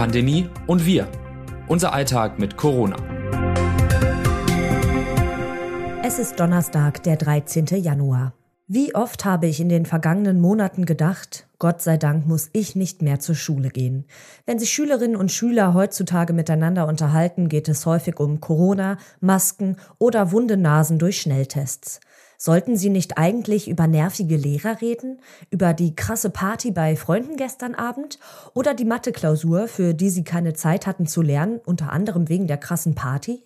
Pandemie und wir. Unser Alltag mit Corona. Es ist Donnerstag, der 13. Januar. Wie oft habe ich in den vergangenen Monaten gedacht, Gott sei Dank muss ich nicht mehr zur Schule gehen. Wenn sich Schülerinnen und Schüler heutzutage miteinander unterhalten, geht es häufig um Corona, Masken oder wunde Nasen durch Schnelltests. Sollten Sie nicht eigentlich über nervige Lehrer reden? Über die krasse Party bei Freunden gestern Abend? Oder die Mathe-Klausur, für die Sie keine Zeit hatten zu lernen, unter anderem wegen der krassen Party?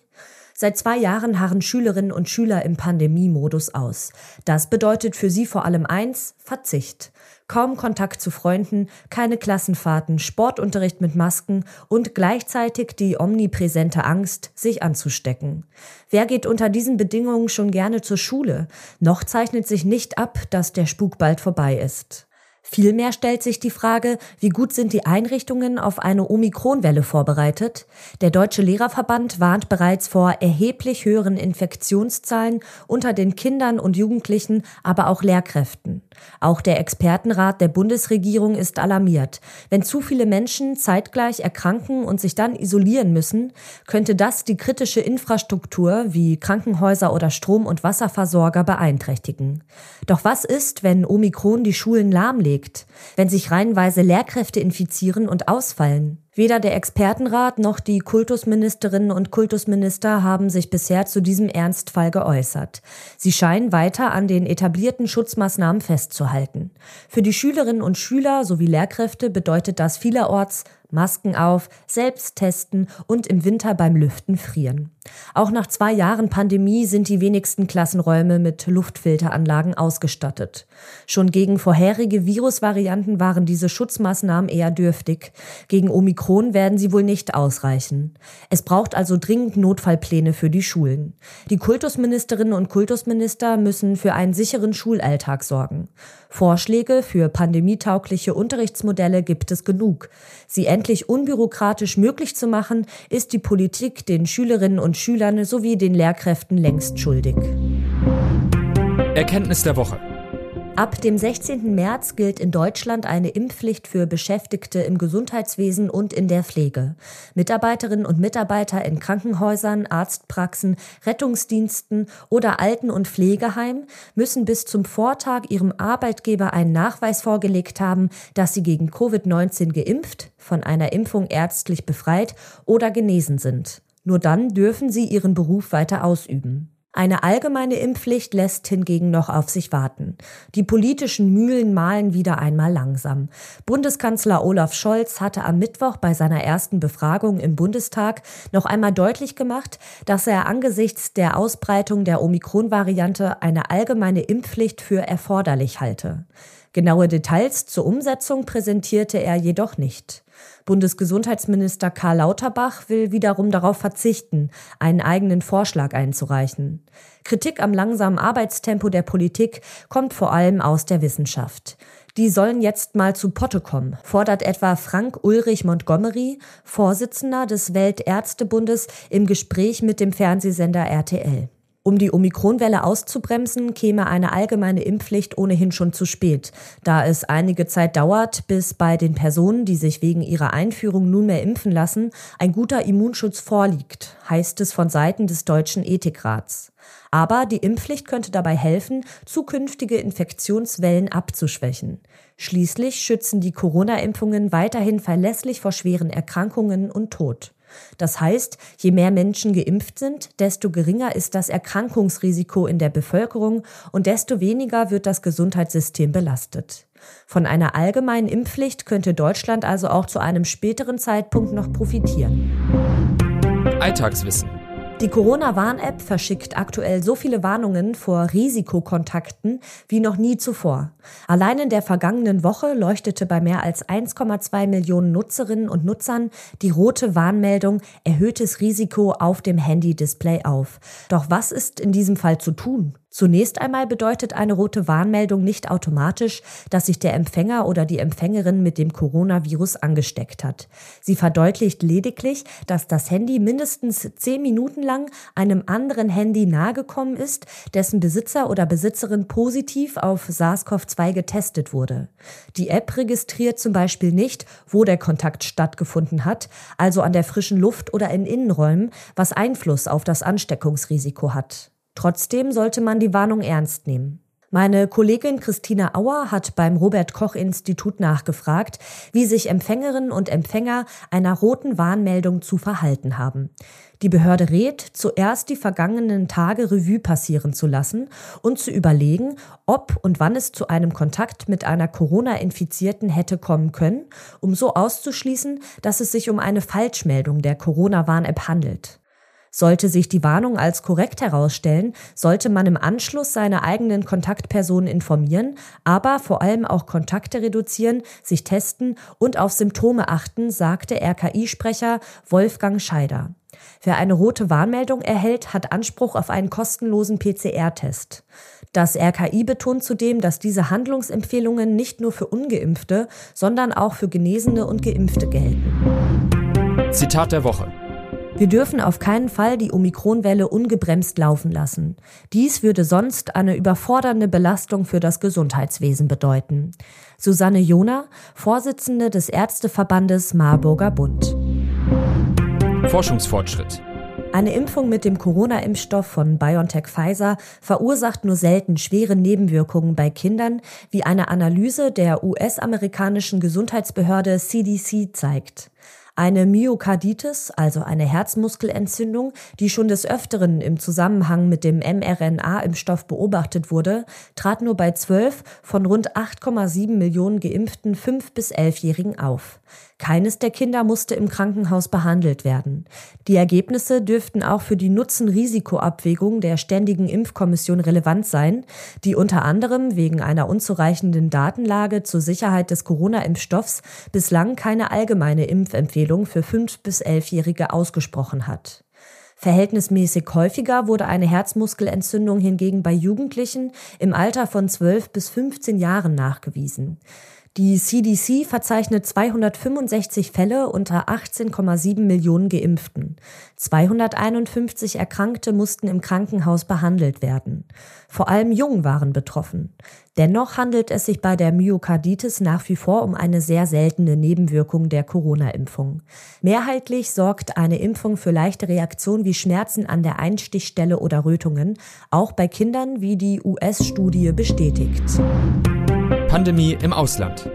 Seit zwei Jahren harren Schülerinnen und Schüler im Pandemiemodus aus. Das bedeutet für sie vor allem eins, Verzicht. Kaum Kontakt zu Freunden, keine Klassenfahrten, Sportunterricht mit Masken und gleichzeitig die omnipräsente Angst, sich anzustecken. Wer geht unter diesen Bedingungen schon gerne zur Schule? Noch zeichnet sich nicht ab, dass der Spuk bald vorbei ist. Vielmehr stellt sich die Frage, wie gut sind die Einrichtungen auf eine Omikronwelle vorbereitet? Der Deutsche Lehrerverband warnt bereits vor erheblich höheren Infektionszahlen unter den Kindern und Jugendlichen, aber auch Lehrkräften. Auch der Expertenrat der Bundesregierung ist alarmiert. Wenn zu viele Menschen zeitgleich erkranken und sich dann isolieren müssen, könnte das die kritische Infrastruktur wie Krankenhäuser oder Strom- und Wasserversorger beeinträchtigen. Doch was ist, wenn Omikron die Schulen lahmlegt? wenn sich reihenweise Lehrkräfte infizieren und ausfallen. Weder der Expertenrat noch die Kultusministerinnen und Kultusminister haben sich bisher zu diesem Ernstfall geäußert. Sie scheinen weiter an den etablierten Schutzmaßnahmen festzuhalten. Für die Schülerinnen und Schüler sowie Lehrkräfte bedeutet das vielerorts Masken auf, selbst testen und im Winter beim Lüften frieren. Auch nach zwei Jahren Pandemie sind die wenigsten Klassenräume mit Luftfilteranlagen ausgestattet. Schon gegen vorherige Virusvarianten waren diese Schutzmaßnahmen eher dürftig. Gegen Omikron werden sie wohl nicht ausreichen. Es braucht also dringend Notfallpläne für die Schulen. Die Kultusministerinnen und Kultusminister müssen für einen sicheren Schulalltag sorgen. Vorschläge für pandemietaugliche Unterrichtsmodelle gibt es genug. Sie endlich unbürokratisch möglich zu machen, ist die Politik den Schülerinnen und Schülern sowie den Lehrkräften längst schuldig. Erkenntnis der Woche. Ab dem 16. März gilt in Deutschland eine Impfpflicht für Beschäftigte im Gesundheitswesen und in der Pflege. Mitarbeiterinnen und Mitarbeiter in Krankenhäusern, Arztpraxen, Rettungsdiensten oder Alten- und Pflegeheimen müssen bis zum Vortag ihrem Arbeitgeber einen Nachweis vorgelegt haben, dass sie gegen Covid-19 geimpft, von einer Impfung ärztlich befreit oder genesen sind. Nur dann dürfen sie ihren Beruf weiter ausüben. Eine allgemeine Impfpflicht lässt hingegen noch auf sich warten. Die politischen Mühlen mahlen wieder einmal langsam. Bundeskanzler Olaf Scholz hatte am Mittwoch bei seiner ersten Befragung im Bundestag noch einmal deutlich gemacht, dass er angesichts der Ausbreitung der Omikron-Variante eine allgemeine Impfpflicht für erforderlich halte. Genaue Details zur Umsetzung präsentierte er jedoch nicht. Bundesgesundheitsminister Karl Lauterbach will wiederum darauf verzichten, einen eigenen Vorschlag einzureichen. Kritik am langsamen Arbeitstempo der Politik kommt vor allem aus der Wissenschaft. Die sollen jetzt mal zu Potte kommen, fordert etwa Frank Ulrich Montgomery, Vorsitzender des Weltärztebundes, im Gespräch mit dem Fernsehsender RTL. Um die Omikronwelle auszubremsen, käme eine allgemeine Impfpflicht ohnehin schon zu spät, da es einige Zeit dauert, bis bei den Personen, die sich wegen ihrer Einführung nunmehr impfen lassen, ein guter Immunschutz vorliegt, heißt es von Seiten des Deutschen Ethikrats. Aber die Impfpflicht könnte dabei helfen, zukünftige Infektionswellen abzuschwächen. Schließlich schützen die Corona-Impfungen weiterhin verlässlich vor schweren Erkrankungen und Tod. Das heißt, je mehr Menschen geimpft sind, desto geringer ist das Erkrankungsrisiko in der Bevölkerung und desto weniger wird das Gesundheitssystem belastet. Von einer allgemeinen Impfpflicht könnte Deutschland also auch zu einem späteren Zeitpunkt noch profitieren. Alltagswissen die Corona-Warn-App verschickt aktuell so viele Warnungen vor Risikokontakten wie noch nie zuvor. Allein in der vergangenen Woche leuchtete bei mehr als 1,2 Millionen Nutzerinnen und Nutzern die rote Warnmeldung erhöhtes Risiko auf dem Handy-Display auf. Doch was ist in diesem Fall zu tun? Zunächst einmal bedeutet eine rote Warnmeldung nicht automatisch, dass sich der Empfänger oder die Empfängerin mit dem Coronavirus angesteckt hat. Sie verdeutlicht lediglich, dass das Handy mindestens zehn Minuten lang einem anderen Handy nahegekommen ist, dessen Besitzer oder Besitzerin positiv auf SARS-CoV-2 getestet wurde. Die App registriert zum Beispiel nicht, wo der Kontakt stattgefunden hat, also an der frischen Luft oder in Innenräumen, was Einfluss auf das Ansteckungsrisiko hat. Trotzdem sollte man die Warnung ernst nehmen. Meine Kollegin Christina Auer hat beim Robert Koch Institut nachgefragt, wie sich Empfängerinnen und Empfänger einer roten Warnmeldung zu verhalten haben. Die Behörde rät, zuerst die vergangenen Tage Revue passieren zu lassen und zu überlegen, ob und wann es zu einem Kontakt mit einer Corona-Infizierten hätte kommen können, um so auszuschließen, dass es sich um eine Falschmeldung der Corona-Warn-App handelt. Sollte sich die Warnung als korrekt herausstellen, sollte man im Anschluss seine eigenen Kontaktpersonen informieren, aber vor allem auch Kontakte reduzieren, sich testen und auf Symptome achten, sagte RKI-Sprecher Wolfgang Scheider. Wer eine rote Warnmeldung erhält, hat Anspruch auf einen kostenlosen PCR-Test. Das RKI betont zudem, dass diese Handlungsempfehlungen nicht nur für ungeimpfte, sondern auch für Genesene und Geimpfte gelten. Zitat der Woche. Wir dürfen auf keinen Fall die Omikronwelle ungebremst laufen lassen. Dies würde sonst eine überfordernde Belastung für das Gesundheitswesen bedeuten. Susanne Jona, Vorsitzende des Ärzteverbandes Marburger Bund. Forschungsfortschritt. Eine Impfung mit dem Corona-Impfstoff von BioNTech Pfizer verursacht nur selten schwere Nebenwirkungen bei Kindern, wie eine Analyse der US-amerikanischen Gesundheitsbehörde CDC zeigt. Eine Myokarditis, also eine Herzmuskelentzündung, die schon des Öfteren im Zusammenhang mit dem mRNA-Impfstoff beobachtet wurde, trat nur bei 12 von rund 8,7 Millionen geimpften 5- bis 11-Jährigen auf. Keines der Kinder musste im Krankenhaus behandelt werden. Die Ergebnisse dürften auch für die Nutzen-Risiko-Abwägung der Ständigen Impfkommission relevant sein, die unter anderem wegen einer unzureichenden Datenlage zur Sicherheit des Corona-Impfstoffs bislang keine allgemeine Impfempfehlung für 5- bis 11-Jährige ausgesprochen hat. Verhältnismäßig häufiger wurde eine Herzmuskelentzündung hingegen bei Jugendlichen im Alter von 12 bis 15 Jahren nachgewiesen. Die CDC verzeichnet 265 Fälle unter 18,7 Millionen Geimpften. 251 Erkrankte mussten im Krankenhaus behandelt werden. Vor allem Jung waren betroffen. Dennoch handelt es sich bei der Myokarditis nach wie vor um eine sehr seltene Nebenwirkung der Corona-Impfung. Mehrheitlich sorgt eine Impfung für leichte Reaktionen wie Schmerzen an der Einstichstelle oder Rötungen, auch bei Kindern, wie die US-Studie bestätigt. Pandemie im Ausland.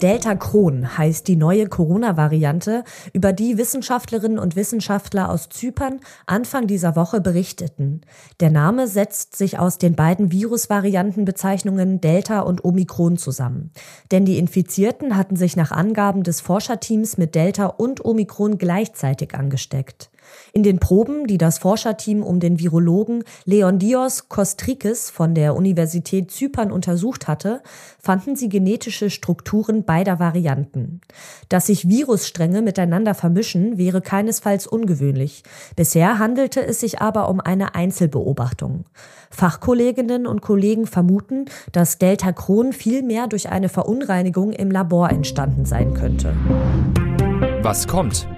Delta Kron heißt die neue Corona-Variante, über die Wissenschaftlerinnen und Wissenschaftler aus Zypern Anfang dieser Woche berichteten. Der Name setzt sich aus den beiden Virusvariantenbezeichnungen Delta und Omikron zusammen. Denn die Infizierten hatten sich nach Angaben des Forscherteams mit Delta und Omikron gleichzeitig angesteckt. In den Proben, die das Forscherteam um den Virologen Leondios Kostrikis von der Universität Zypern untersucht hatte, fanden sie genetische Strukturen beider Varianten. Dass sich Virusstränge miteinander vermischen, wäre keinesfalls ungewöhnlich. Bisher handelte es sich aber um eine Einzelbeobachtung. Fachkolleginnen und Kollegen vermuten, dass Delta Chron vielmehr durch eine Verunreinigung im Labor entstanden sein könnte. Was kommt?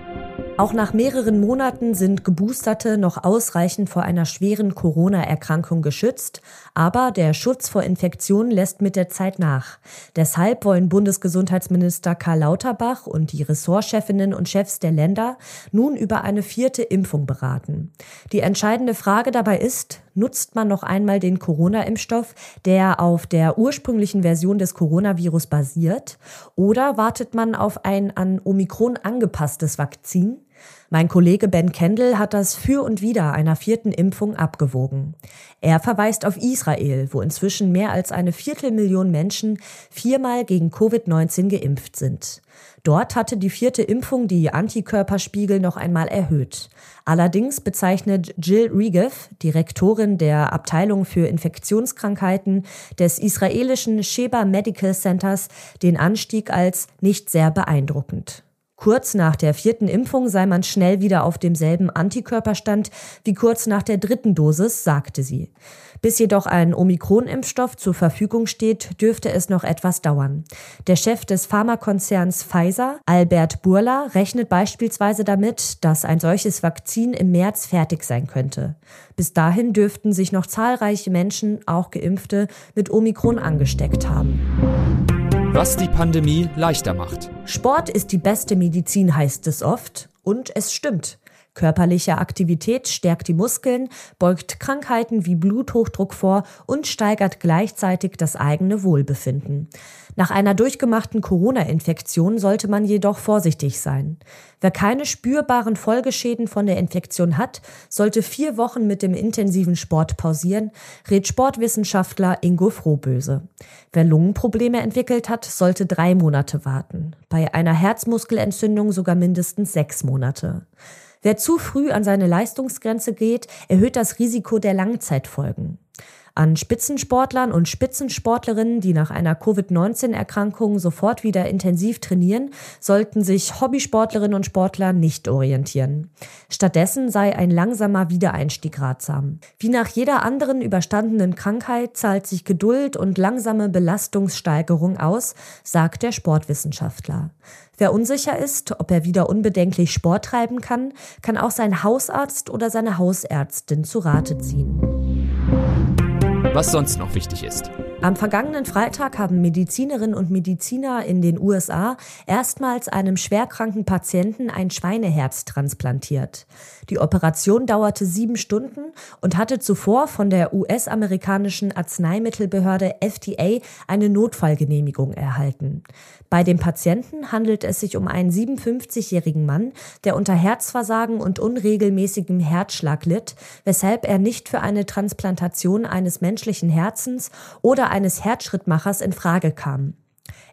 Auch nach mehreren Monaten sind Geboosterte noch ausreichend vor einer schweren Corona-Erkrankung geschützt, aber der Schutz vor Infektionen lässt mit der Zeit nach. Deshalb wollen Bundesgesundheitsminister Karl Lauterbach und die Ressortchefinnen und Chefs der Länder nun über eine vierte Impfung beraten. Die entscheidende Frage dabei ist, nutzt man noch einmal den Corona-Impfstoff, der auf der ursprünglichen Version des Coronavirus basiert, oder wartet man auf ein an Omikron angepasstes Vakzin? Mein Kollege Ben Kendall hat das Für und Wider einer vierten Impfung abgewogen. Er verweist auf Israel, wo inzwischen mehr als eine Viertelmillion Menschen viermal gegen Covid-19 geimpft sind. Dort hatte die vierte Impfung die Antikörperspiegel noch einmal erhöht. Allerdings bezeichnet Jill Regev, Direktorin der Abteilung für Infektionskrankheiten des israelischen Sheba Medical Centers, den Anstieg als nicht sehr beeindruckend. Kurz nach der vierten Impfung sei man schnell wieder auf demselben Antikörperstand wie kurz nach der dritten Dosis, sagte sie. Bis jedoch ein Omikron-Impfstoff zur Verfügung steht, dürfte es noch etwas dauern. Der Chef des Pharmakonzerns Pfizer, Albert Burla, rechnet beispielsweise damit, dass ein solches Vakzin im März fertig sein könnte. Bis dahin dürften sich noch zahlreiche Menschen, auch Geimpfte, mit Omikron angesteckt haben. Was die Pandemie leichter macht. Sport ist die beste Medizin, heißt es oft. Und es stimmt. Körperliche Aktivität stärkt die Muskeln, beugt Krankheiten wie Bluthochdruck vor und steigert gleichzeitig das eigene Wohlbefinden. Nach einer durchgemachten Corona-Infektion sollte man jedoch vorsichtig sein. Wer keine spürbaren Folgeschäden von der Infektion hat, sollte vier Wochen mit dem intensiven Sport pausieren, rät Sportwissenschaftler Ingo Frohböse. Wer Lungenprobleme entwickelt hat, sollte drei Monate warten. Bei einer Herzmuskelentzündung sogar mindestens sechs Monate. Wer zu früh an seine Leistungsgrenze geht, erhöht das Risiko der Langzeitfolgen. An Spitzensportlern und Spitzensportlerinnen, die nach einer Covid-19-Erkrankung sofort wieder intensiv trainieren, sollten sich Hobbysportlerinnen und Sportler nicht orientieren. Stattdessen sei ein langsamer Wiedereinstieg ratsam. Wie nach jeder anderen überstandenen Krankheit zahlt sich Geduld und langsame Belastungssteigerung aus, sagt der Sportwissenschaftler. Wer unsicher ist, ob er wieder unbedenklich Sport treiben kann, kann auch sein Hausarzt oder seine Hausärztin zu Rate ziehen. Was sonst noch wichtig ist. Am vergangenen Freitag haben Medizinerinnen und Mediziner in den USA erstmals einem schwerkranken Patienten ein Schweineherz transplantiert. Die Operation dauerte sieben Stunden und hatte zuvor von der US-amerikanischen Arzneimittelbehörde FDA eine Notfallgenehmigung erhalten. Bei dem Patienten handelt es sich um einen 57-jährigen Mann, der unter Herzversagen und unregelmäßigem Herzschlag litt, weshalb er nicht für eine Transplantation eines menschlichen Herzens oder eines Herzschrittmachers in Frage kam.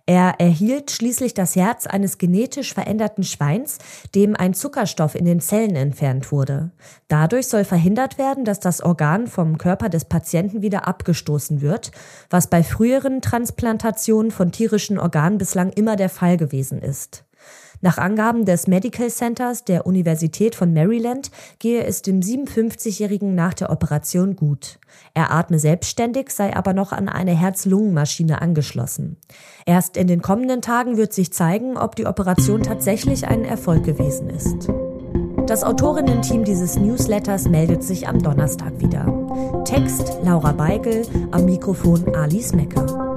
Er erhielt schließlich das Herz eines genetisch veränderten Schweins, dem ein Zuckerstoff in den Zellen entfernt wurde. Dadurch soll verhindert werden, dass das Organ vom Körper des Patienten wieder abgestoßen wird, was bei früheren Transplantationen von tierischen Organen bislang immer der Fall gewesen ist. Nach Angaben des Medical Centers der Universität von Maryland gehe es dem 57-Jährigen nach der Operation gut. Er atme selbstständig, sei aber noch an eine Herz-Lungen-Maschine angeschlossen. Erst in den kommenden Tagen wird sich zeigen, ob die Operation tatsächlich ein Erfolg gewesen ist. Das Autorinnen-Team dieses Newsletters meldet sich am Donnerstag wieder. Text Laura Beigel, am Mikrofon Alice Mecker.